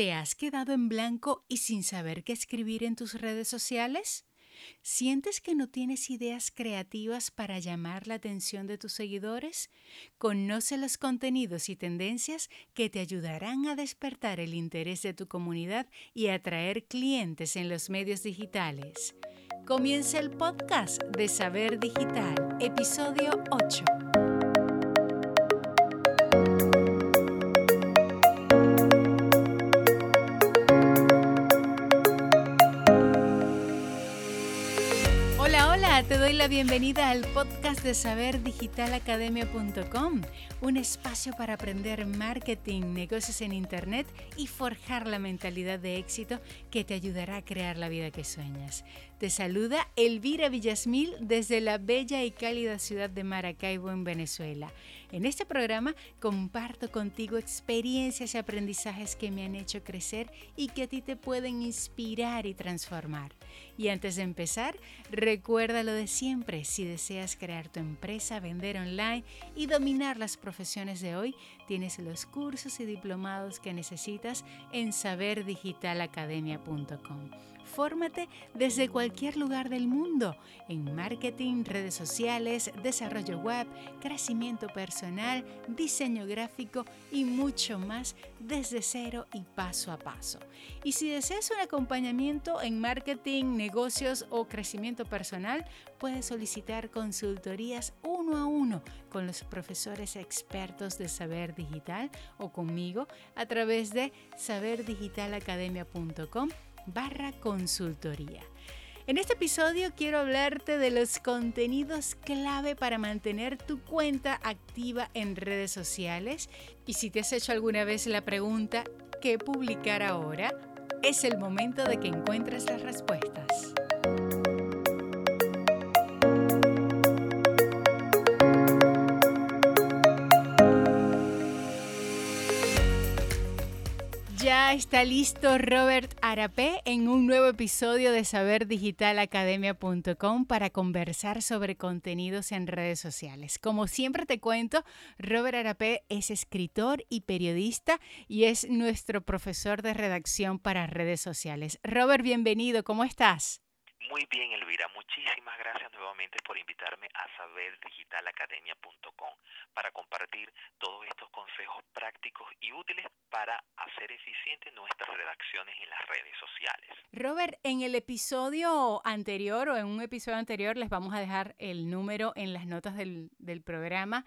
¿Te has quedado en blanco y sin saber qué escribir en tus redes sociales? ¿Sientes que no tienes ideas creativas para llamar la atención de tus seguidores? Conoce los contenidos y tendencias que te ayudarán a despertar el interés de tu comunidad y atraer clientes en los medios digitales. Comienza el podcast de Saber Digital, episodio 8. La bienvenida al podcast de saberdigitalacademia.com, un espacio para aprender marketing, negocios en Internet y forjar la mentalidad de éxito que te ayudará a crear la vida que sueñas. Te saluda Elvira Villasmil desde la bella y cálida ciudad de Maracaibo en Venezuela. En este programa comparto contigo experiencias y aprendizajes que me han hecho crecer y que a ti te pueden inspirar y transformar. Y antes de empezar, recuerda lo de siempre, si deseas crear tu empresa, vender online y dominar las profesiones de hoy, tienes los cursos y diplomados que necesitas en saberdigitalacademia.com. Fórmate desde cualquier lugar del mundo en marketing, redes sociales, desarrollo web, crecimiento personal, diseño gráfico y mucho más desde cero y paso a paso. Y si deseas un acompañamiento en marketing, negocios o crecimiento personal, puedes solicitar consultorías uno a uno con los profesores expertos de Saber Digital o conmigo a través de saberdigitalacademia.com barra consultoría. En este episodio quiero hablarte de los contenidos clave para mantener tu cuenta activa en redes sociales y si te has hecho alguna vez la pregunta ¿qué publicar ahora? Es el momento de que encuentres las respuestas. Ya está listo Robert Arapé en un nuevo episodio de saberdigitalacademia.com para conversar sobre contenidos en redes sociales. Como siempre te cuento, Robert Arapé es escritor y periodista y es nuestro profesor de redacción para redes sociales. Robert, bienvenido, ¿cómo estás? Muy bien, Elvira. Muchísimas gracias nuevamente por invitarme a saberdigitalacademia.com para compartir todos estos consejos prácticos y útiles para hacer eficientes nuestras redacciones en las redes sociales. Robert, en el episodio anterior o en un episodio anterior les vamos a dejar el número en las notas del, del programa.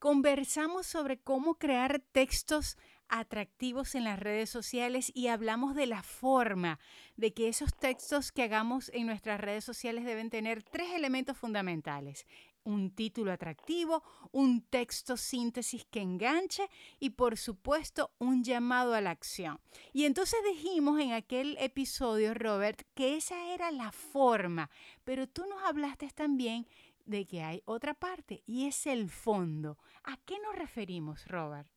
Conversamos sobre cómo crear textos atractivos en las redes sociales y hablamos de la forma de que esos textos que hagamos en nuestras redes sociales deben tener tres elementos fundamentales. Un título atractivo, un texto síntesis que enganche y por supuesto un llamado a la acción. Y entonces dijimos en aquel episodio, Robert, que esa era la forma, pero tú nos hablaste también de que hay otra parte y es el fondo. ¿A qué nos referimos, Robert?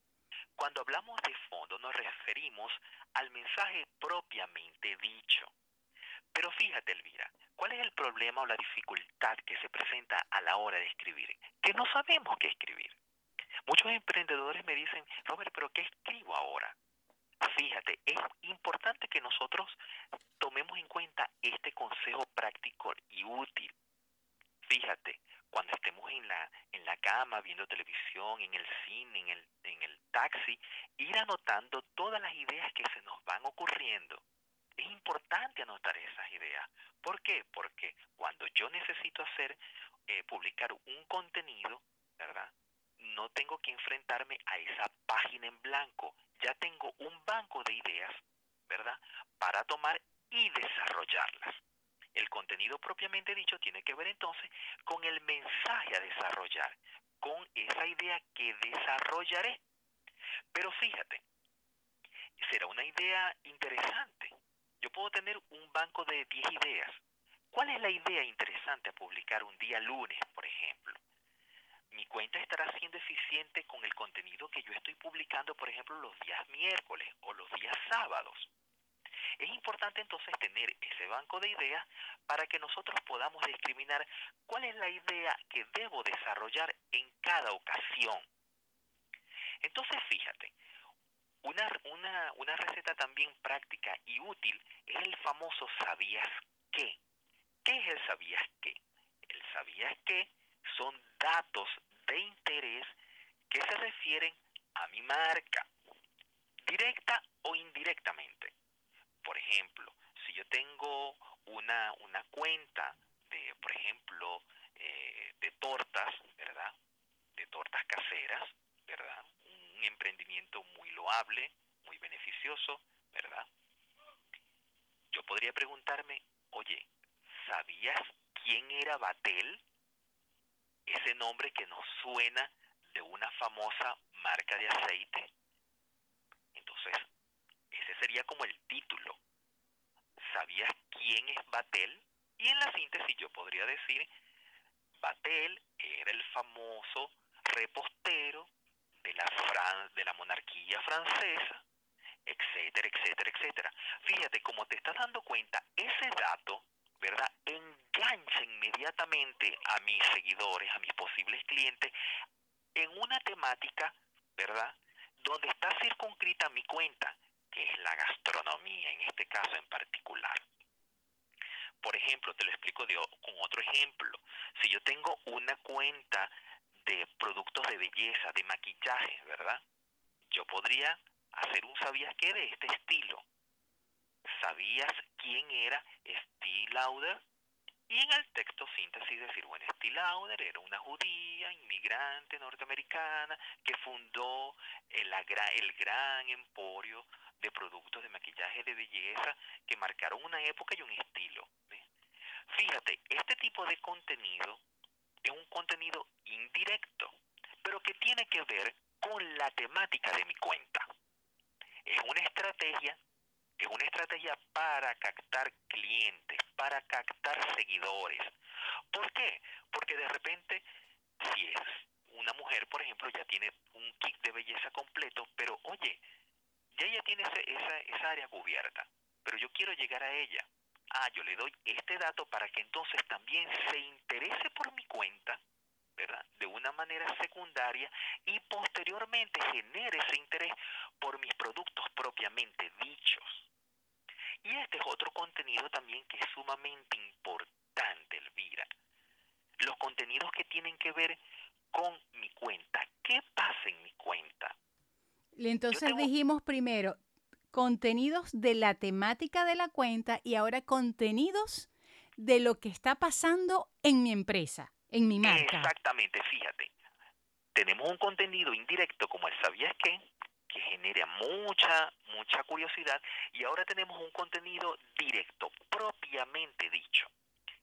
Cuando hablamos de fondo nos referimos al mensaje propiamente dicho. Pero fíjate, Elvira, ¿cuál es el problema o la dificultad que se presenta a la hora de escribir? Que no sabemos qué escribir. Muchos emprendedores me dicen, Robert, pero ¿qué escribo ahora? Fíjate, es importante que nosotros tomemos en cuenta este consejo práctico y útil. Fíjate, cuando estemos en la, en la cama, viendo televisión, en el cine, en el, taxi, ir anotando todas las ideas que se nos van ocurriendo. Es importante anotar esas ideas. ¿Por qué? Porque cuando yo necesito hacer, eh, publicar un contenido, ¿verdad? No tengo que enfrentarme a esa página en blanco. Ya tengo un banco de ideas, ¿verdad? Para tomar y desarrollarlas. El contenido propiamente dicho tiene que ver entonces con el mensaje a desarrollar, con esa idea que desarrollaré. Pero fíjate, será una idea interesante. Yo puedo tener un banco de 10 ideas. ¿Cuál es la idea interesante a publicar un día lunes, por ejemplo? Mi cuenta estará siendo eficiente con el contenido que yo estoy publicando, por ejemplo, los días miércoles o los días sábados. Es importante entonces tener ese banco de ideas para que nosotros podamos discriminar cuál es la idea que debo desarrollar en cada ocasión. Entonces, fíjate, Una, una, una receta también práctica y útil es el famoso sabías qué. ¿Qué es el sabías qué? El sabías qué son datos de interés que se refieren a mi marca, directa o indirectamente. Por ejemplo, si yo tengo una, una cuenta de, por ejemplo, eh, de tortas, ¿verdad? De tortas caseras, ¿verdad? Emprendimiento muy loable, muy beneficioso, ¿verdad? Yo podría preguntarme, oye, ¿sabías quién era Batel? Ese nombre que nos suena de una famosa marca de aceite. Entonces, ese sería como el título. ¿Sabías quién es Batel? Y en la síntesis yo podría decir, Batel era el famoso repostero de la, de la monarquía francesa, etcétera, etcétera, etcétera. Fíjate, como te estás dando cuenta, ese dato, ¿verdad? Engancha inmediatamente a mis seguidores, a mis posibles clientes, en una temática, ¿verdad? Donde está circunscrita mi cuenta, que es la gastronomía, en este caso en particular. Por ejemplo, te lo explico con otro ejemplo. Si yo tengo una cuenta de productos de belleza, de maquillaje, ¿verdad? Yo podría hacer un sabías qué de este estilo. ¿Sabías quién era Steve Lauder? Y en el texto síntesis decir, bueno, Steve Lauder era una judía, inmigrante norteamericana, que fundó el, el gran emporio de productos de maquillaje de belleza que marcaron una época y un estilo. Fíjate, este tipo de contenido es un contenido indirecto, pero que tiene que ver con la temática de mi cuenta. Es una estrategia, es una estrategia para captar clientes, para captar seguidores. ¿Por qué? Porque de repente, si es una mujer, por ejemplo, ya tiene un kit de belleza completo, pero oye, ya ella tiene esa, esa área cubierta, pero yo quiero llegar a ella. Ah, yo le doy este dato para que entonces también se interese por mi cuenta, ¿verdad? De una manera secundaria y posteriormente genere ese interés por mis productos propiamente dichos. Y este es otro contenido también que es sumamente importante, Elvira. Los contenidos que tienen que ver con mi cuenta. ¿Qué pasa en mi cuenta? Entonces dijimos primero contenidos de la temática de la cuenta y ahora contenidos de lo que está pasando en mi empresa, en mi marca. Exactamente, fíjate. Tenemos un contenido indirecto como el sabías qué, que genera mucha, mucha curiosidad, y ahora tenemos un contenido directo, propiamente dicho.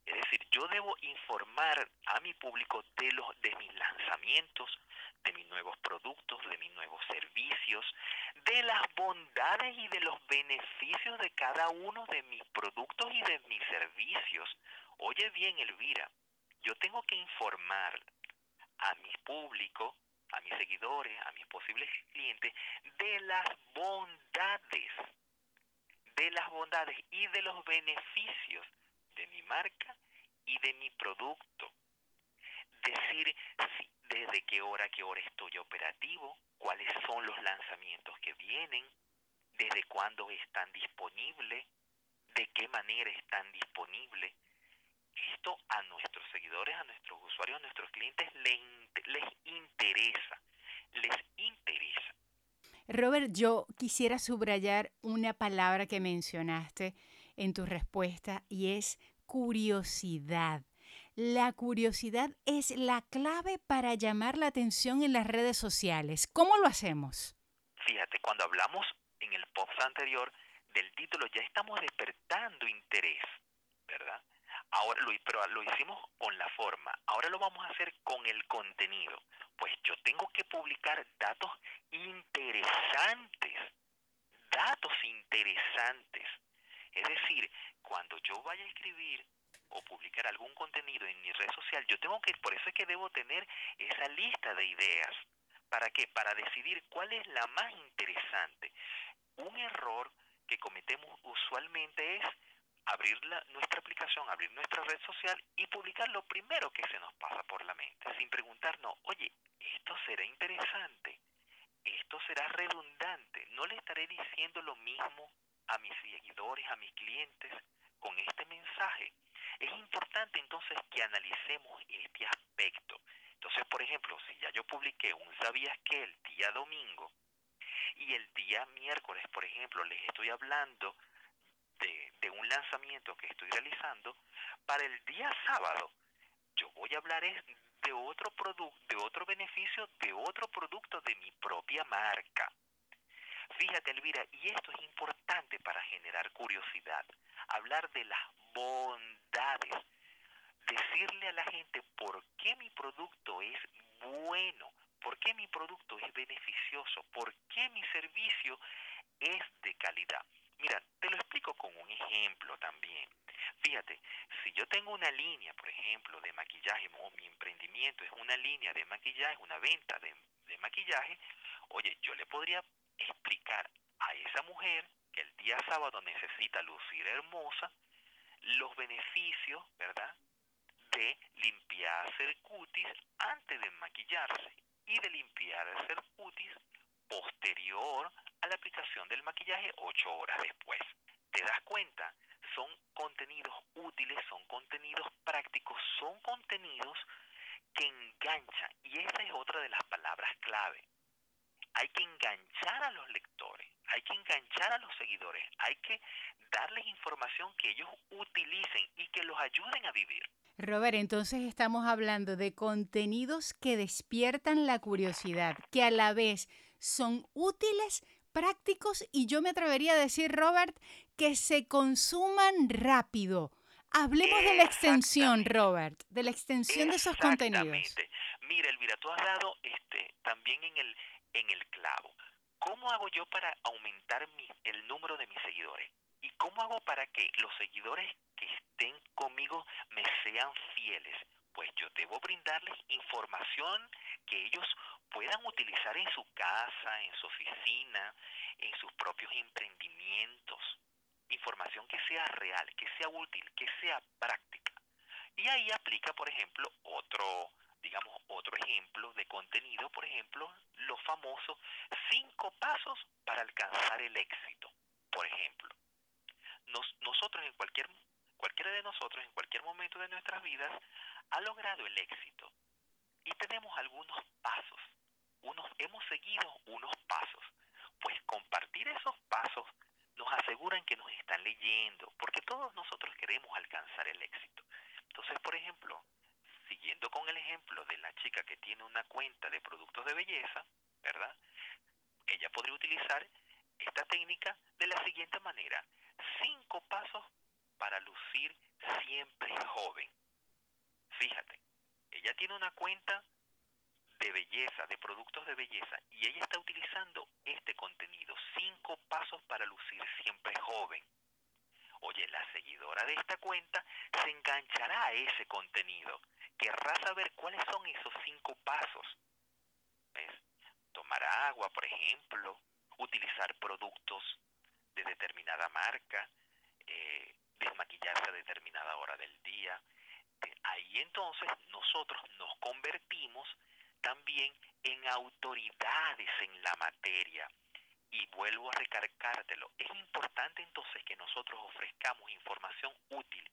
Es decir, yo debo informar a mi público de, los, de mis lanzamientos, de mis nuevos productos, de mis nuevos servicios, de las bondades y de los beneficios de cada uno de mis productos y de mis servicios. Oye bien, Elvira, yo tengo que informar a mi público, a mis seguidores, a mis posibles clientes, de las bondades, de las bondades y de los beneficios de mi marca y de mi producto. Decir desde qué hora qué hora estoy operativo, cuáles son los lanzamientos que vienen, desde cuándo están disponibles, de qué manera están disponibles. Esto a nuestros seguidores, a nuestros usuarios, a nuestros clientes les, les interesa, les interesa. Robert, yo quisiera subrayar una palabra que mencionaste en tu respuesta y es curiosidad. La curiosidad es la clave para llamar la atención en las redes sociales. ¿Cómo lo hacemos? Fíjate, cuando hablamos en el post anterior del título, ya estamos despertando interés, ¿verdad? Ahora lo, pero lo hicimos con la forma, ahora lo vamos a hacer con el contenido. Pues yo tengo que publicar datos interesantes, datos interesantes. Es decir, cuando yo vaya a escribir o publicar algún contenido en mi red social, yo tengo que, por eso es que debo tener esa lista de ideas. ¿Para qué? Para decidir cuál es la más interesante. Un error que cometemos usualmente es abrir nuestra aplicación, abrir nuestra red social y publicar lo primero que se nos pasa por la mente, sin preguntarnos, oye, esto será interesante, esto será redundante. No le estaré diciendo lo mismo a mis seguidores, a mis clientes con este mensaje. Es importante entonces que analicemos este aspecto. Entonces, por ejemplo, si ya yo publiqué un sabías que el día domingo y el día miércoles, por ejemplo, les estoy hablando de, de un lanzamiento que estoy realizando, para el día sábado yo voy a hablar de otro producto, de otro beneficio, de otro producto de mi propia marca. Fíjate, Elvira, y esto es importante para generar curiosidad, hablar de las bondades, decirle a la gente por qué mi producto es bueno, por qué mi producto es beneficioso, por qué mi servicio es de calidad. Mira, te lo explico con un ejemplo también. Fíjate, si yo tengo una línea, por ejemplo, de maquillaje, o mi emprendimiento es una línea de maquillaje, una venta de, de maquillaje, oye, yo le podría explicar a esa mujer que el día sábado necesita lucir hermosa, los beneficios, ¿verdad? De limpiarse el cutis antes de maquillarse y de limpiarse el cutis posterior a la aplicación del maquillaje ocho horas después. ¿Te das cuenta? Son contenidos útiles, son contenidos prácticos, son contenidos que enganchan. Y esa es otra de las palabras clave. Hay que enganchar a los lectores, hay que enganchar a los seguidores, hay que darles información que ellos utilicen y que los ayuden a vivir. Robert, entonces estamos hablando de contenidos que despiertan la curiosidad, que a la vez son útiles, prácticos y yo me atrevería a decir, Robert, que se consuman rápido. Hablemos de la extensión, Robert, de la extensión de esos contenidos. Mira, Elvira, tú has dado este, también en el, en el clavo. ¿Cómo hago yo para aumentar el número de mis seguidores? ¿Y cómo hago para que los seguidores que estén conmigo me sean fieles? Pues yo debo brindarles información que ellos puedan utilizar en su casa, en su oficina, en sus propios emprendimientos. Información que sea real, que sea útil, que sea práctica. Y ahí aplica, por ejemplo, otro, digamos, otro ejemplo de contenido, por ejemplo, los famosos cinco pasos para alcanzar el éxito, por ejemplo. nosotros en cualquier, cualquiera de nosotros en cualquier momento de nuestras vidas ha logrado el éxito y tenemos algunos pasos unos, hemos seguido unos pasos. Pues compartir esos pasos nos aseguran que nos están leyendo, porque todos nosotros queremos alcanzar el éxito. Entonces, por ejemplo, siguiendo con el ejemplo de la chica que tiene una cuenta de productos de belleza, ¿verdad? Ella podría utilizar esta técnica de la siguiente manera. Cinco pasos para lucir siempre joven. Fíjate, ella tiene una cuenta de belleza, de productos de belleza, y ella está utilizando este contenido, cinco pasos para lucir siempre joven. Oye, la seguidora de esta cuenta se enganchará a ese contenido, querrá saber cuáles son esos cinco pasos. Tomar agua, por ejemplo, utilizar productos de determinada marca, eh, desmaquillarse a determinada hora del día. Ahí entonces nosotros nos convertimos también en autoridades en la materia. Y vuelvo a recargártelo, es importante entonces que nosotros ofrezcamos información útil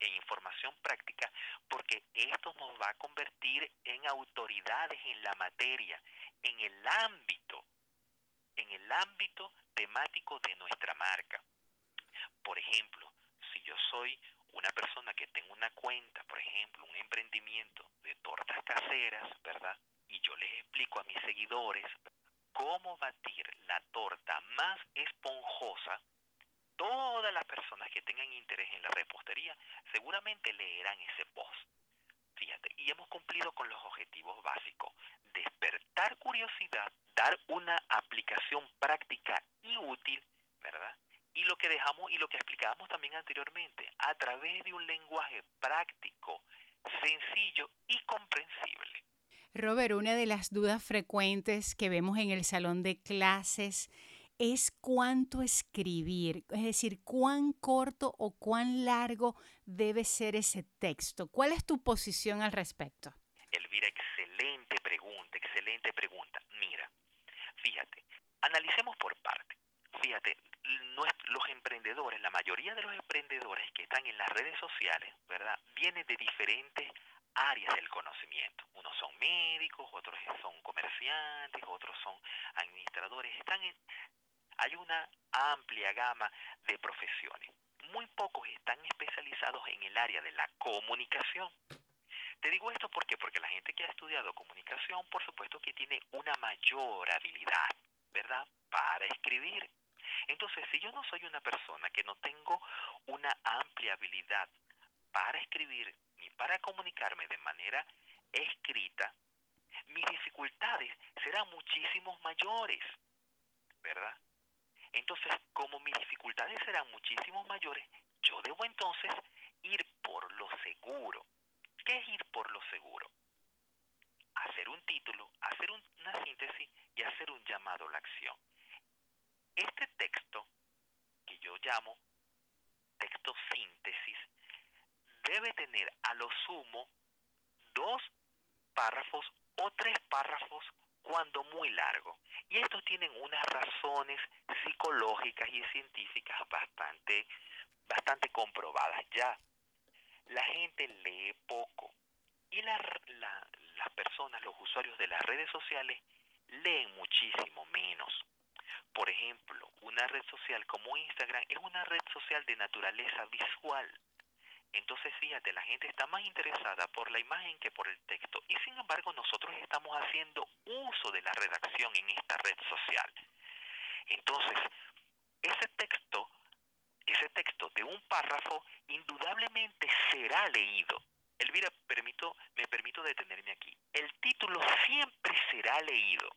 e información práctica porque esto nos va a convertir en autoridades en la materia, en el ámbito, en el ámbito temático de nuestra marca. Por ejemplo, si yo soy una persona que tengo una cuenta, por ejemplo, un emprendimiento de tortas caseras, ¿verdad? Y yo les explico a mis seguidores cómo batir la torta más esponjosa, todas las personas que tengan interés en la repostería seguramente leerán ese post. Fíjate, y hemos cumplido con los objetivos básicos. Despertar curiosidad, dar una aplicación práctica y útil, ¿verdad? y lo que dejamos y lo que explicábamos también anteriormente, a través de un lenguaje práctico, sencillo y comprensible. Robert, una de las dudas frecuentes que vemos en el salón de clases es cuánto escribir, es decir, cuán corto o cuán largo debe ser ese texto. ¿Cuál es tu posición al respecto? Elvira, excelente pregunta, excelente pregunta. Mira, Fíjate, analicemos por parte. Fíjate, los emprendedores, la mayoría de los emprendedores que están en las redes sociales, ¿verdad? Vienen de diferentes áreas del conocimiento. Unos son médicos, otros son comerciantes, otros son administradores. Están en, hay una amplia gama de profesiones. Muy pocos están especializados en el área de la comunicación. Te digo esto porque porque la gente que ha estudiado comunicación, por supuesto que tiene una mayor habilidad, ¿verdad? Para escribir. Entonces, si yo no soy una persona que no tengo una amplia habilidad para escribir ni para comunicarme de manera escrita, mis dificultades serán muchísimos mayores, ¿verdad? Entonces, como mis dificultades serán muchísimos mayores, yo debo entonces ir por lo seguro. ¿Qué es ir por lo seguro? Hacer un título, hacer una síntesis y hacer un llamado a la acción. Este texto, que yo llamo texto síntesis, debe tener a lo sumo dos párrafos o tres párrafos cuando muy largo. Y estos tienen unas razones psicológicas y científicas bastante, bastante comprobadas ya. La gente lee poco y las personas, los usuarios de las redes sociales, leen muchísimo menos. Por ejemplo, una red social como Instagram es una red social de naturaleza visual. Entonces, fíjate, la gente está más interesada por la imagen que por el texto. Y sin embargo, nosotros estamos haciendo uso de la redacción en esta red social. Entonces, ese texto, ese texto de un párrafo, indudablemente será leído. Elvira, permito, me permito detenerme aquí. El título siempre será leído.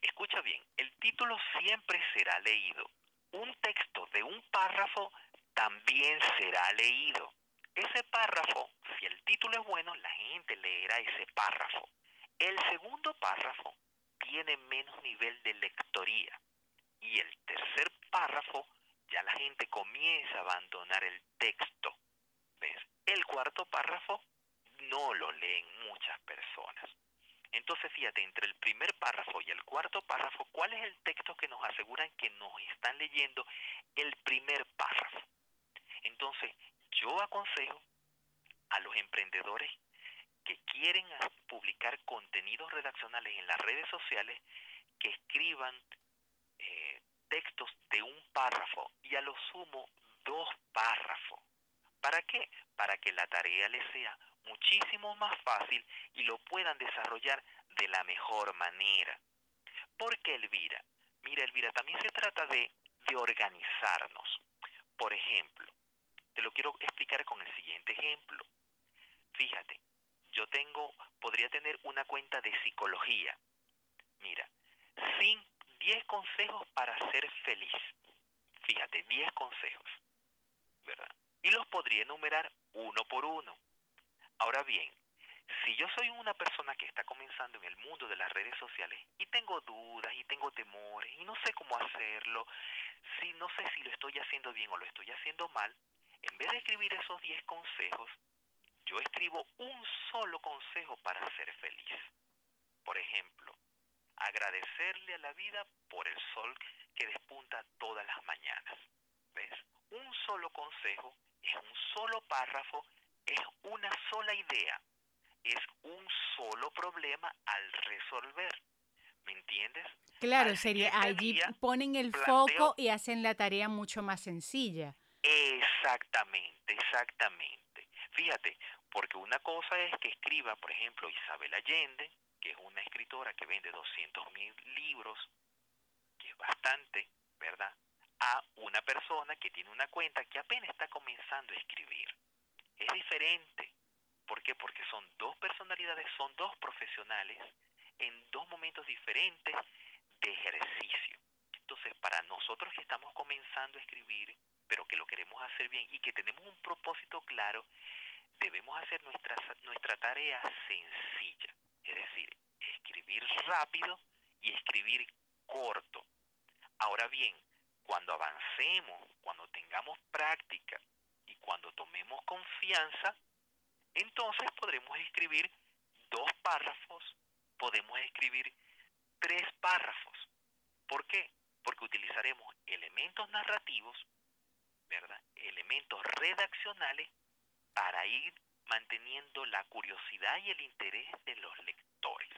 Escucha bien, el título siempre será leído. Un texto de un párrafo también será leído. Ese párrafo, si el título es bueno, la gente leerá ese párrafo. El segundo párrafo tiene menos nivel de lectoría. Y el tercer párrafo, ya la gente comienza a abandonar el texto. ¿Ves? El cuarto párrafo no lo leen muchas personas. Entonces, fíjate, entre el primer párrafo y el cuarto párrafo, ¿cuál es el texto que nos aseguran que nos están leyendo el primer párrafo? Entonces, yo aconsejo a los emprendedores que quieren publicar contenidos redaccionales en las redes sociales que escriban eh, textos de un párrafo y a lo sumo dos párrafos. ¿Para qué? Para que la tarea les sea muchísimo más fácil y lo puedan desarrollar de la mejor manera. ¿Por qué Elvira? Mira, Elvira, también se trata de, de organizarnos. Por ejemplo, te lo quiero explicar con el siguiente ejemplo. Fíjate, yo tengo, podría tener una cuenta de psicología. Mira, 10 consejos para ser feliz. Fíjate, 10 consejos, ¿verdad? Y los podría enumerar uno por uno. Ahora bien, si yo soy una persona que está comenzando en el mundo de las redes sociales y tengo dudas y tengo temores y no sé cómo hacerlo, si no sé si lo estoy haciendo bien o lo estoy haciendo mal, en vez de escribir esos 10 consejos, yo escribo un solo consejo para ser feliz. Por ejemplo, agradecerle a la vida por el sol que despunta todas las mañanas. ¿Ves? Un solo consejo es un solo párrafo, es una sola idea, es un solo problema al resolver. ¿Me entiendes? Claro, sería allí ponen el foco y hacen la tarea mucho más sencilla. Exactamente, exactamente. Fíjate, porque una cosa es que escriba, por ejemplo, Isabel Allende, que es una escritora que vende 200 mil libros, que es bastante, ¿verdad? A una persona que tiene una cuenta que apenas está comenzando a escribir. Es diferente. ¿Por qué? Porque son dos personalidades, son dos profesionales en dos momentos diferentes de ejercicio. Entonces, para nosotros que estamos comenzando a escribir, pero que lo queremos hacer bien y que tenemos un propósito claro, debemos hacer nuestra, nuestra tarea sencilla, es decir, escribir rápido y escribir corto. Ahora bien, cuando avancemos, cuando tengamos práctica y cuando tomemos confianza, entonces podremos escribir dos párrafos, podemos escribir tres párrafos. ¿Por qué? Porque utilizaremos elementos narrativos, ¿verdad? Elementos redaccionales para ir manteniendo la curiosidad y el interés de los lectores.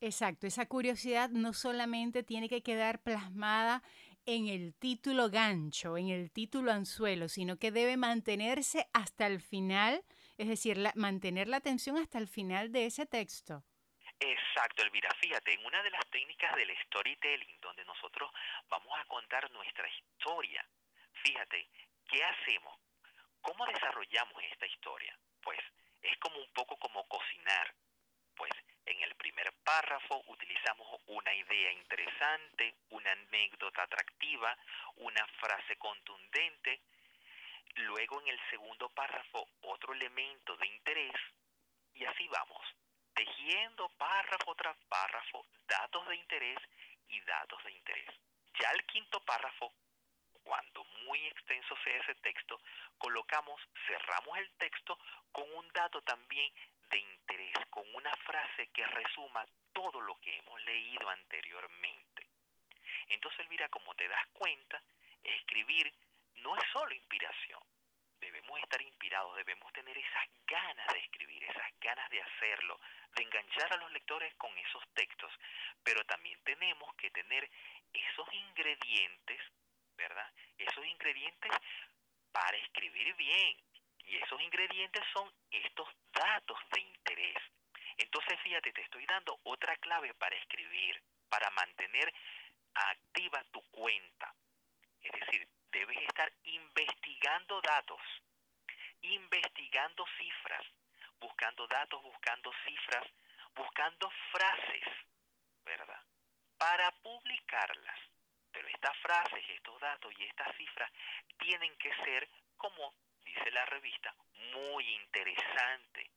Exacto, esa curiosidad no solamente tiene que quedar plasmada en el título gancho, en el título anzuelo, sino que debe mantenerse hasta el final, es decir, mantener la atención hasta el final de ese texto. Exacto, Elvira. Fíjate, en una de las técnicas del storytelling, donde nosotros vamos a contar nuestra historia, fíjate, ¿qué hacemos? ¿Cómo desarrollamos esta historia? Pues es como un poco como cocinar. Pues en el primer párrafo utilizamos una idea interesante, una anécdota atractiva, una frase contundente. Luego en el segundo párrafo otro elemento de interés y así vamos, tejiendo párrafo tras párrafo datos de interés y datos de interés. Ya el quinto párrafo, muy extenso sea ese texto, colocamos, cerramos el texto con un dato también de interés, con una frase que resuma todo lo que hemos leído anteriormente. Entonces, Elvira, como te das cuenta, escribir no es solo inspiración. Debemos estar inspirados, debemos tener esas ganas de escribir, esas ganas de hacerlo, de enganchar a los lectores con esos textos. Pero también tenemos que tener esos ingredientes, ¿verdad? Esos ingredientes para escribir bien, y esos ingredientes son estos datos de interés. Entonces, fíjate, te estoy dando otra clave para escribir, para mantener activa tu cuenta. Es decir, debes estar investigando datos, investigando cifras, buscando datos, buscando cifras, buscando frases, ¿verdad? Para publicarlas. Estas frases, estos datos y estas cifras tienen que ser como dice la revista, muy interesante.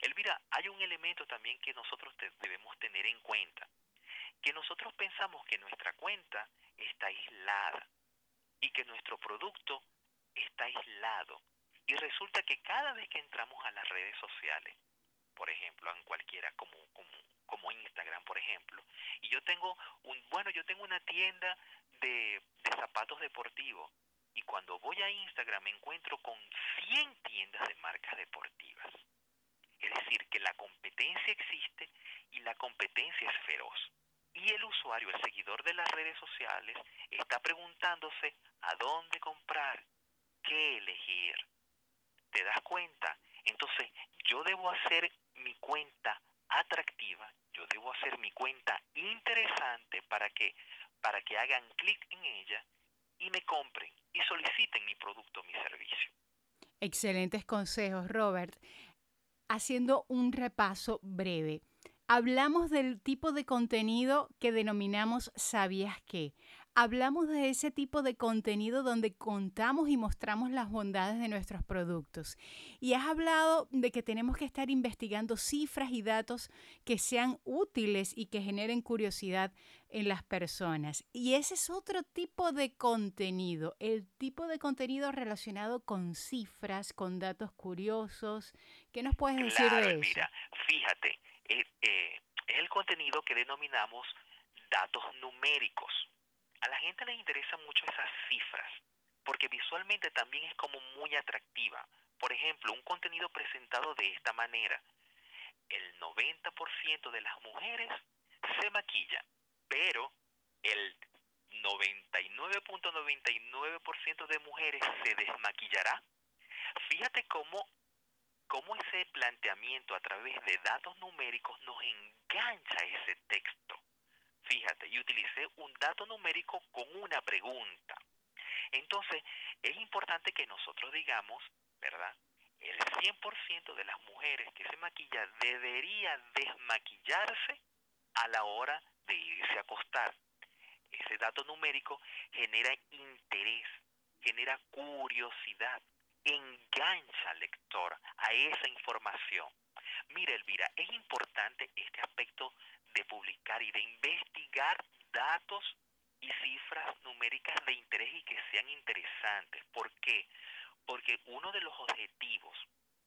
Elvira, hay un elemento también que nosotros debemos tener en cuenta, que nosotros pensamos que nuestra cuenta está aislada y que nuestro producto está aislado. Y resulta que cada vez que entramos a las redes sociales, por ejemplo, en cualquiera como, como, como Instagram, por ejemplo, y yo tengo un, bueno, yo tengo una tienda de, zapatos deportivos, y cuando voy a Instagram me encuentro con 100 tiendas de marcas deportivas. Es decir, que la competencia existe y la competencia es feroz. Y el usuario, el seguidor de las redes sociales, está preguntándose a dónde comprar, qué elegir. ¿Te das cuenta? Entonces, yo debo hacer mi cuenta atractiva, yo debo hacer mi cuenta interesante para que para que hagan clic en ella y me compren y soliciten mi producto o mi servicio. Excelentes consejos, Robert. Haciendo un repaso breve, hablamos del tipo de contenido que denominamos ¿sabías qué? Hablamos de ese tipo de contenido donde contamos y mostramos las bondades de nuestros productos. Y has hablado de que tenemos que estar investigando cifras y datos que sean útiles y que generen curiosidad en las personas. Y ese es otro tipo de contenido, el tipo de contenido relacionado con cifras, con datos curiosos. ¿Qué nos puedes decir de eso? Mira, fíjate, eh, eh, es el contenido que denominamos datos numéricos a la gente le interesan mucho esas cifras, porque visualmente también es como muy atractiva. Por ejemplo, un contenido presentado de esta manera. El 90% de las mujeres se maquilla, pero el 99.99% de mujeres se desmaquillará. Fíjate cómo, cómo ese planteamiento a través de datos numéricos nos engancha ese texto. Fíjate, y utilicé un dato numérico con una pregunta. Entonces, es importante que nosotros digamos, ¿verdad? El 100% de las mujeres que se maquillan debería desmaquillarse a la hora de irse a acostar. Ese dato numérico genera interés, genera curiosidad, engancha al lector a esa información. Mira, Elvira, es importante este aspecto de publicar y de investigar datos y cifras numéricas de interés y que sean interesantes. ¿Por qué? Porque uno de los objetivos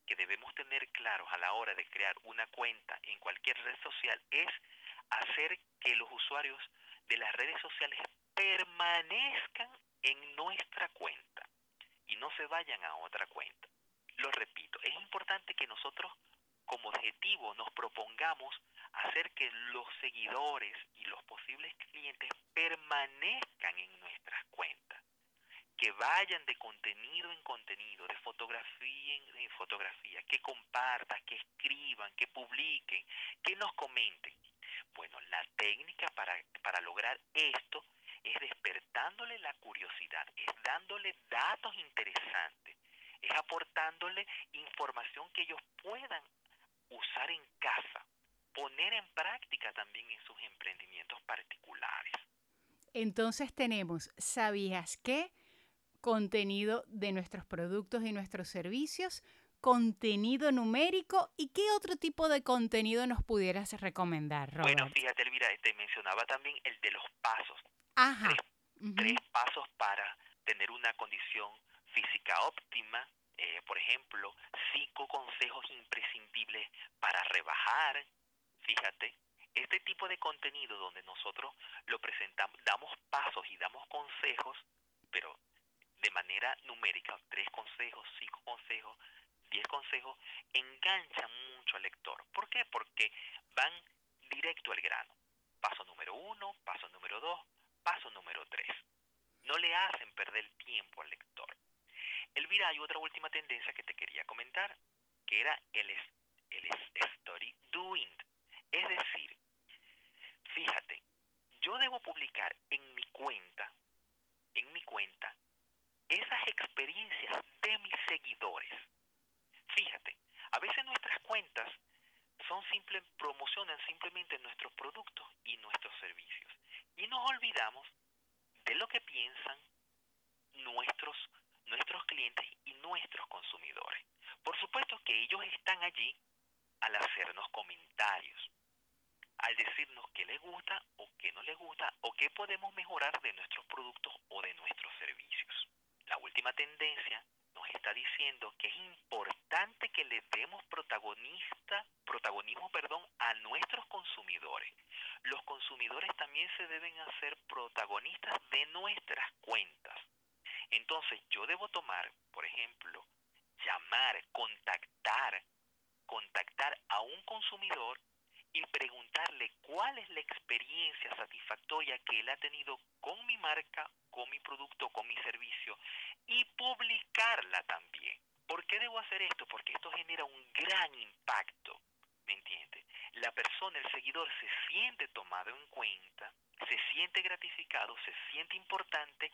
que debemos tener claros a la hora de crear una cuenta en cualquier red social es hacer que los usuarios de las redes sociales permanezcan en nuestra cuenta y no se vayan a otra cuenta. Lo repito, es importante que nosotros como objetivo nos propongamos hacer que los seguidores y los posibles clientes permanezcan en nuestras cuentas, que vayan de contenido en contenido, de fotografía en, fotografía, que compartan, que escriban, que publiquen, que nos comenten. Bueno, la técnica para, para lograr esto es despertándole la curiosidad, es dándole datos interesantes, es aportándole información que ellos puedan usar en casa, poner en práctica también en sus emprendimientos particulares. Entonces tenemos, ¿sabías qué? Contenido de nuestros productos y nuestros servicios, contenido numérico y qué otro tipo de contenido nos pudieras recomendar, Robert? Bueno, fíjate, Elvira, te mencionaba también el de los pasos. Ajá. Tres, pasos para tener una condición física óptima, eh, por ejemplo, cinco consejos imprescindibles para rebajar, fíjate, este tipo de contenido donde nosotros lo presentamos, damos pasos y damos consejos, pero de manera numérica, tres consejos, cinco consejos, diez consejos, enganchan mucho al lector. ¿Por qué? Porque van directo al grano. Paso número uno, paso número dos, paso número tres. No le hacen perder tiempo al lector. Elvira, hay otra última tendencia que te quería comentar, que era el, el story doing. Es decir, fíjate, yo debo publicar en mi cuenta, en mi cuenta, esas experiencias de mis seguidores. Fíjate, a veces nuestras cuentas son simple, promocionan simplemente nuestros productos y nuestros servicios. Y nos olvidamos de lo que piensan nuestros, clientes y nuestros consumidores. Por supuesto que ellos están allí al hacernos comentarios, al decirnos qué les gusta o qué no les gusta o qué podemos mejorar de nuestros productos o de nuestros servicios. La última tendencia nos está diciendo que es importante que le demos protagonista, protagonismo perdón, a nuestros consumidores. Los consumidores también se deben hacer protagonistas de nuestras cuentas. Entonces yo debo tomar, por ejemplo, llamar, contactar contactar a un consumidor y preguntarle cuál es la experiencia satisfactoria que él ha tenido con mi marca, con mi producto, con mi servicio y publicarla también. ¿Por qué debo hacer esto? Porque esto genera un gran impacto, ¿me entiende? La persona, el seguidor se siente tomado en cuenta, se siente gratificado, se siente importante,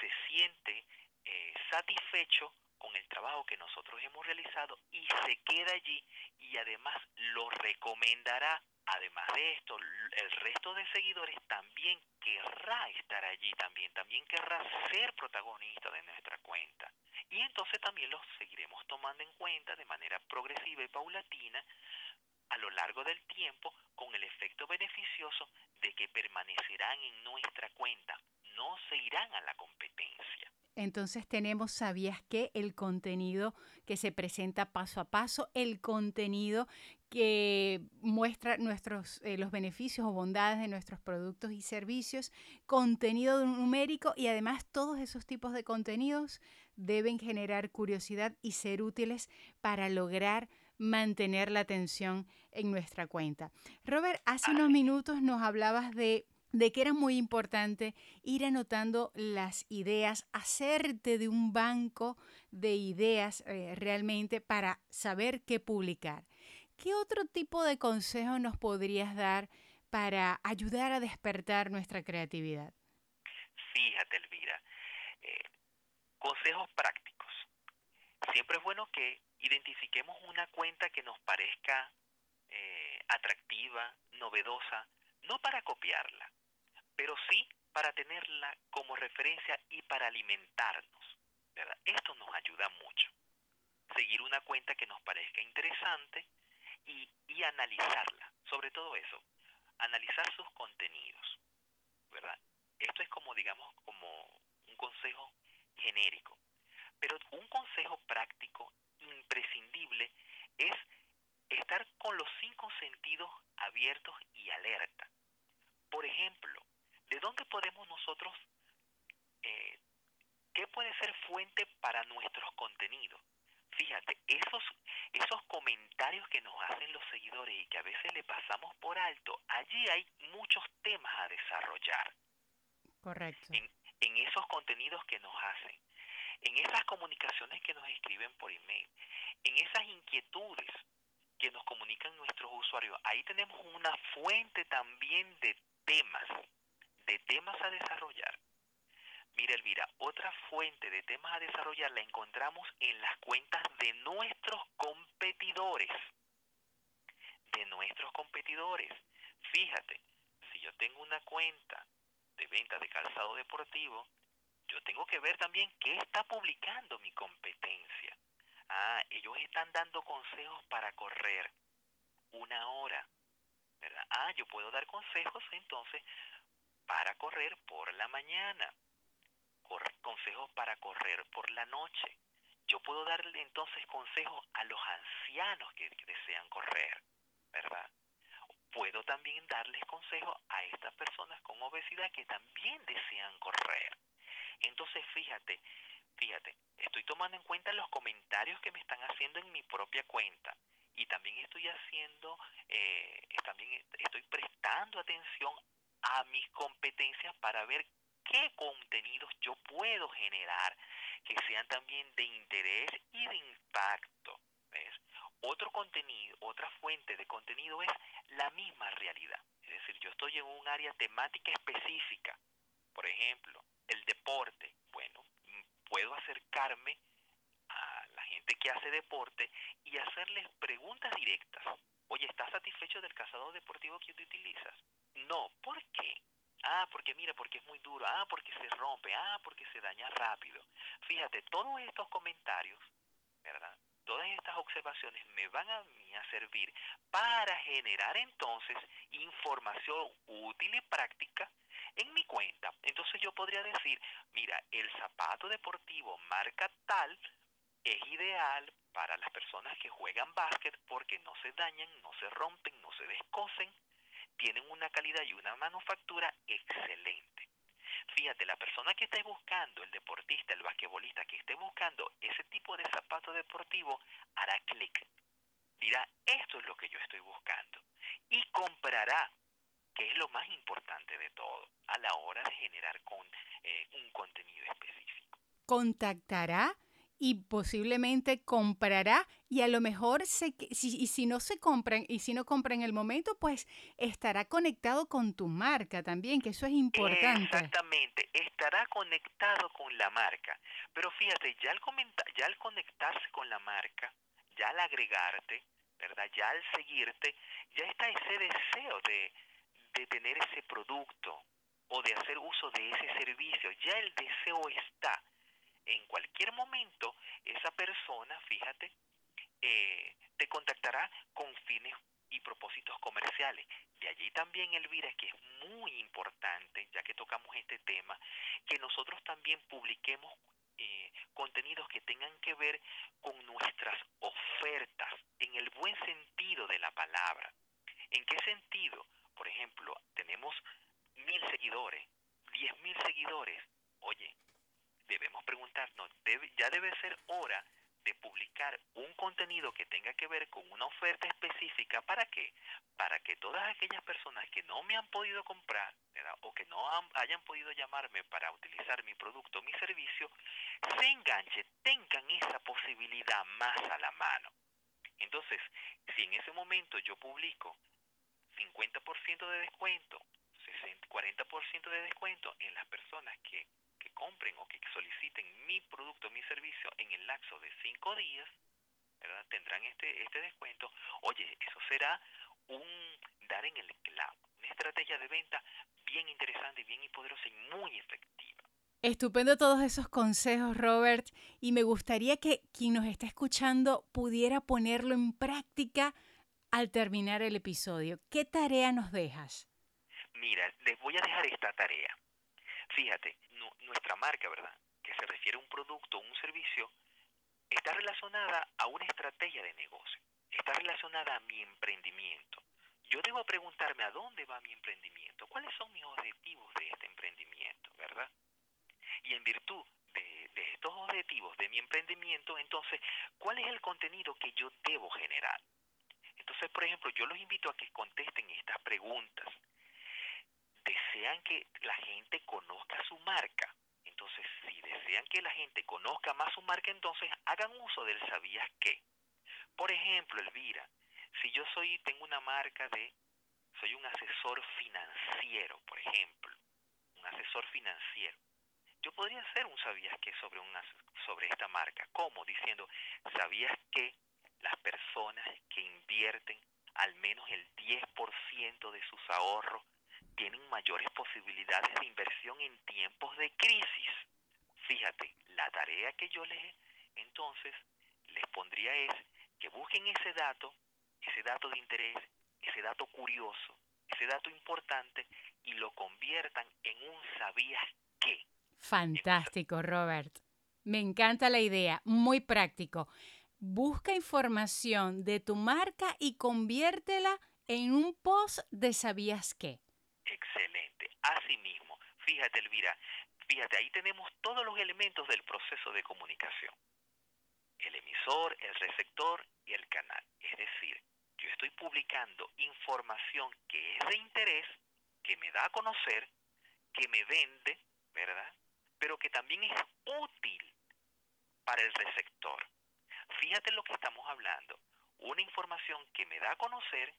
se siente eh, satisfecho con el trabajo que nosotros hemos realizado y se queda allí y además lo recomendará. Además de esto, el resto de seguidores también querrá estar allí, también, también querrá ser protagonista de nuestra cuenta. Y entonces también los seguiremos tomando en cuenta de manera progresiva y paulatina a lo largo del tiempo con el efecto beneficioso de que permanecerán en nuestra cuenta, no se irán a la competencia. Entonces tenemos, ¿sabías que El contenido que se presenta paso a paso, el contenido que muestra nuestros, eh, los beneficios o bondades de nuestros productos y servicios, contenido numérico y además todos esos tipos de contenidos deben generar curiosidad y ser útiles para lograr mantener la atención en nuestra cuenta. Robert, hace unos minutos nos hablabas de de que era muy importante ir anotando las ideas, hacerte de un banco de ideas eh, realmente para saber qué publicar. ¿Qué otro tipo de consejo nos podrías dar para ayudar a despertar nuestra creatividad? Fíjate, Elvira, eh, consejos prácticos. Siempre es bueno que identifiquemos una cuenta que nos parezca eh, atractiva, novedosa, no para copiarla, pero sí para tenerla como referencia y para alimentarnos. ¿verdad? Esto nos ayuda mucho. Seguir una cuenta que nos parezca interesante y, y analizarla. Sobre todo eso, analizar sus contenidos. ¿verdad? Esto es como, digamos, como un consejo genérico. Pero un consejo práctico imprescindible es estar con los cinco sentidos abiertos y alerta. Por ejemplo, de ¿de dónde podemos nosotros, eh, qué puede ser fuente para nuestros contenidos? Fíjate, esos, esos comentarios que nos hacen los seguidores y que a veces le pasamos por alto, allí hay muchos temas a desarrollar. Correcto. En, en esos contenidos que nos hacen, en esas comunicaciones que nos escriben por email, en esas inquietudes que nos comunican nuestros usuarios. Ahí tenemos una fuente también de temas, de temas a desarrollar. Mira, Elvira, otra fuente de temas a desarrollar la encontramos en las cuentas de nuestros competidores. De nuestros competidores. Fíjate, si yo tengo una cuenta de venta de calzado deportivo, yo tengo que ver también qué está publicando mi competencia. Ah, ellos están dando consejos para correr una hora. ¿verdad? Ah, yo puedo dar consejos entonces para correr por la mañana, consejos para correr por la noche. Yo puedo darle entonces consejos a los ancianos que, desean correr, ¿verdad? Puedo también darles consejos a estas personas con obesidad que también desean correr. Entonces, fíjate, fíjate, estoy tomando en cuenta los comentarios que me están haciendo en mi propia cuenta y también estoy haciendo, eh, también estoy prestando atención a mis competencias para ver qué contenidos yo puedo generar que sean también de interés y de impacto. Otro contenido, otra fuente de contenido es la misma realidad. Es decir, yo estoy en un área temática específica. Por ejemplo, el deporte. Bueno, puedo acercarme a la gente que hace deporte y hacerles preguntas directas. Oye, ¿estás satisfecho del cazador deportivo que tú utilizas? No, ¿por qué? Ah, porque mira, porque es muy duro. Ah, porque se rompe. Ah, porque se daña rápido. Fíjate, todos estos comentarios, ¿verdad? Todas estas observaciones me van a a servir para generar entonces información útil y práctica en mi cuenta. Entonces yo podría decir, mira, el zapato deportivo marca tal es ideal para las personas que juegan básquet porque no se dañan, no se rompen, no se descosen, tienen una calidad y una manufactura excelente. Fíjate, la persona que esté buscando, el deportista, el basquetbolista que esté buscando ese tipo de zapato deportivo, hará clic. Dirá, esto es lo que yo estoy buscando. Y comprará que es lo más importante de todo a la hora de generar con, eh, un contenido específico. Contactará y posiblemente comprará y a lo mejor se, si, y si no se compran y si no compra en el momento, pues estará conectado con tu marca también, que eso es importante. Exactamente, estará conectado con la marca. Pero fíjate, ya al, ya al conectarse con la marca, ya al agregarte, ¿verdad? Ya al seguirte, ya está ese deseo de, de tener ese producto o de hacer uso de ese servicio. Ya el deseo está. En cualquier momento, esa persona, fíjate, eh, te contactará con fines y propósitos comerciales. De allí también, Elvira, que es muy importante, ya que tocamos este tema, que nosotros también publiquemos eh, contenidos que tengan que ver con nuestras ofertas, en el buen sentido de la palabra. ¿En qué sentido? por ejemplo, tenemos mil seguidores, diez mil seguidores, oye, debemos preguntarnos, ya debe ser hora de publicar un contenido que tenga que ver con una oferta específica. ¿Para qué? Para que todas aquellas personas que no me han podido comprar o que no hayan podido llamarme para utilizar mi producto o mi servicio, se enganchen, tengan esa posibilidad más a la mano. Entonces, si en ese momento yo publico 50% de descuento, 40% de descuento en las personas que, que compren o que soliciten mi producto, mi servicio en el lapso de 5 días, ¿verdad? tendrán este, este descuento. Oye, eso será un dar en el clavo, una estrategia de venta bien interesante, bien y poderosa y muy efectiva. Estupendo todos esos consejos, Robert, y me gustaría que quien nos está escuchando pudiera ponerlo en práctica al terminar el episodio. ¿Qué tarea nos dejas? Mira, les voy a dejar esta tarea. Fíjate, marca, ¿verdad? Que se refiere a un producto o un servicio, está relacionada a una estrategia de negocio, está relacionada a mi emprendimiento. yo debo preguntarme a dónde va mi emprendimiento, cuáles son mis objetivos de este emprendimiento, ¿verdad? Y en virtud de, estos objetivos de mi emprendimiento, entonces, ¿cuál es el contenido que yo debo generar? Entonces, por ejemplo, yo los invito a que contesten estas preguntas. ¿Desean que la gente conozca su marca? Entonces, si desean que la gente conozca más su marca, entonces hagan uso del sabías qué. Por ejemplo, Elvira, si yo soy, tengo una marca de, soy un asesor financiero, por ejemplo, un asesor financiero, yo podría hacer un sabías qué sobre, una, sobre esta marca. ¿Cómo? Diciendo, ¿sabías que las personas que invierten al menos el 10% de sus ahorros tienen mayores posibilidades de inversión en tiempos de crisis? Fíjate, la tarea que yo les entonces les pondría es que busquen ese dato ese dato de interés, ese dato curioso, ese dato importante y lo conviertan en un sabías qué. Fantástico, Robert. Me encanta la idea, muy práctico. Busca información de tu marca y conviértela en un post de sabías qué. Excelente, así mismo. Fíjate, Elvira, fíjate, ahí tenemos todos los elementos del proceso de comunicación. El emisor, el receptor y el canal. Es decir, yo estoy publicando información que es de interés, que me da a conocer, que me vende, ¿verdad? Pero que también es útil para el receptor. Fíjate lo que estamos hablando. Una información que me da a conocer,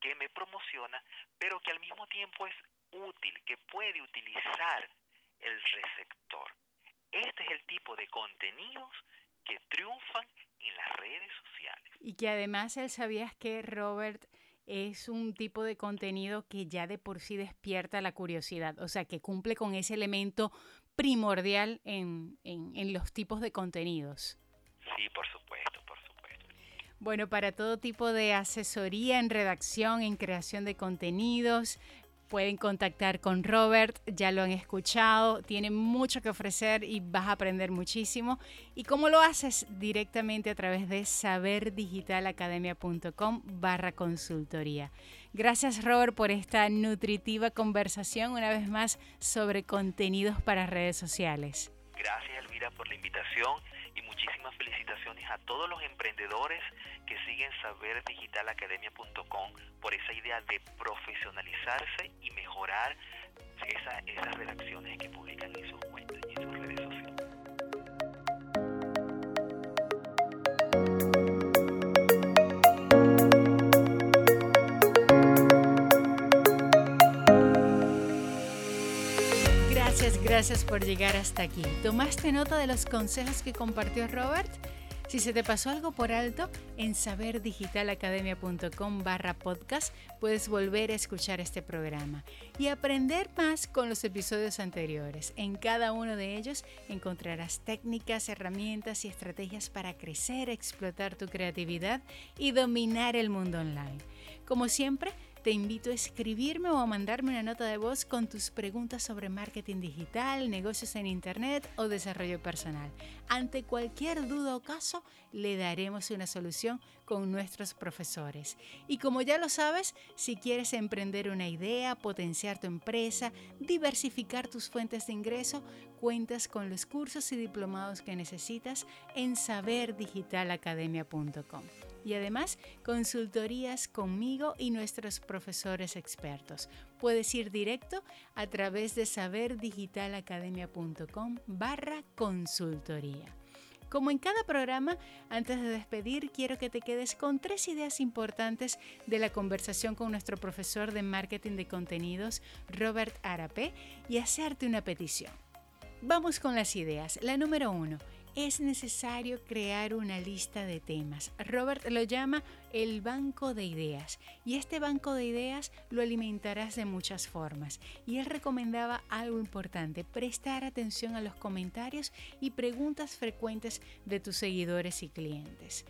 que me promociona, pero que al mismo tiempo es útil, que puede utilizar el receptor. Este es el tipo de contenidos que triunfan en las redes sociales. Y que además él sabías que Robert es un tipo de contenido que ya de por sí despierta la curiosidad, o sea, que cumple con ese elemento primordial en, en, en los tipos de contenidos. Sí, por supuesto, por supuesto. Bueno, para todo tipo de asesoría en redacción, en creación de contenidos, Pueden contactar con Robert, ya lo han escuchado, tiene mucho que ofrecer y vas a aprender muchísimo. ¿Y cómo lo haces? Directamente a través de saberdigitalacademia.com barra consultoría. Gracias Robert por esta nutritiva conversación una vez más sobre contenidos para redes sociales. Gracias Elvira por la invitación muchísimas felicitaciones a todos los emprendedores que siguen saberdigitalacademia.com por esa idea de profesionalizarse y mejorar esas redacciones que publican en sus Gracias, por llegar hasta aquí. ¿Tomaste nota de los consejos que compartió Robert? Si se te pasó algo por alto, en saberdigitalacademia.com barra podcast puedes volver a escuchar este programa y aprender más con los episodios anteriores. En cada uno de ellos encontrarás técnicas, herramientas y estrategias para crecer, explotar tu creatividad y dominar el mundo online. Como siempre, te invito a escribirme o a mandarme una nota de voz con tus preguntas sobre marketing digital, negocios en Internet o desarrollo personal. Ante cualquier duda o caso, le daremos una solución con nuestros profesores. Y como ya lo sabes, si quieres emprender una idea, potenciar tu empresa, diversificar tus fuentes de ingreso, cuentas con los cursos y diplomados que necesitas en saberdigitalacademia.com y además consultorías conmigo y nuestros profesores expertos. Puedes ir directo a través de saberdigitalacademia.com barra consultoría. Como en cada programa, antes de despedir, quiero que te quedes con tres ideas importantes de la conversación con nuestro profesor de marketing de contenidos, Robert Arape, y hacerte una petición. Vamos con las ideas. La número uno es necesario crear una lista de temas. Robert lo llama el banco de ideas y este banco de ideas lo alimentarás de muchas formas. Y él recomendaba algo importante, prestar atención a los comentarios y preguntas frecuentes de tus seguidores y clientes.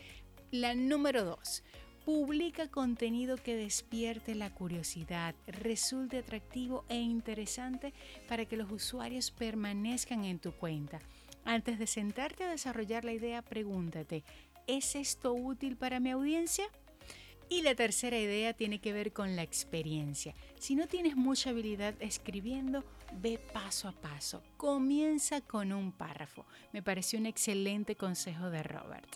La número dos. Publica contenido que despierte la curiosidad, resulte atractivo e interesante para que los usuarios permanezcan en tu cuenta. Antes de sentarte a desarrollar la idea, pregúntate, ¿es esto útil para mi audiencia? Y la tercera idea tiene que ver con la experiencia. Si no tienes mucha habilidad escribiendo, ve paso a paso. Comienza con un párrafo. Me pareció un excelente consejo de Robert.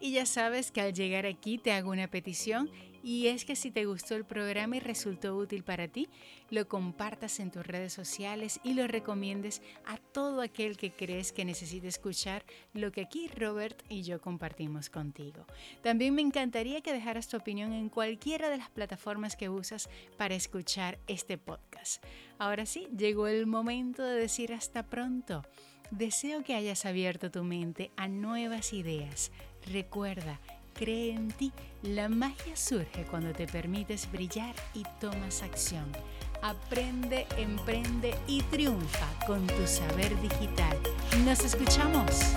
Y ya sabes que al llegar aquí te hago una petición y es que si te gustó el programa y resultó útil para ti, lo compartas en tus redes sociales y lo recomiendes a todo aquel que crees que necesite escuchar lo que aquí Robert y yo compartimos contigo. También me encantaría que dejaras tu opinión en cualquiera de las plataformas que usas para escuchar este podcast. Ahora sí, llegó el momento de decir hasta pronto. Deseo que hayas abierto tu mente a nuevas ideas Recuerda, cree en ti. La magia surge cuando te permites brillar y tomas acción. Aprende, emprende y triunfa con tu saber digital. Nos escuchamos.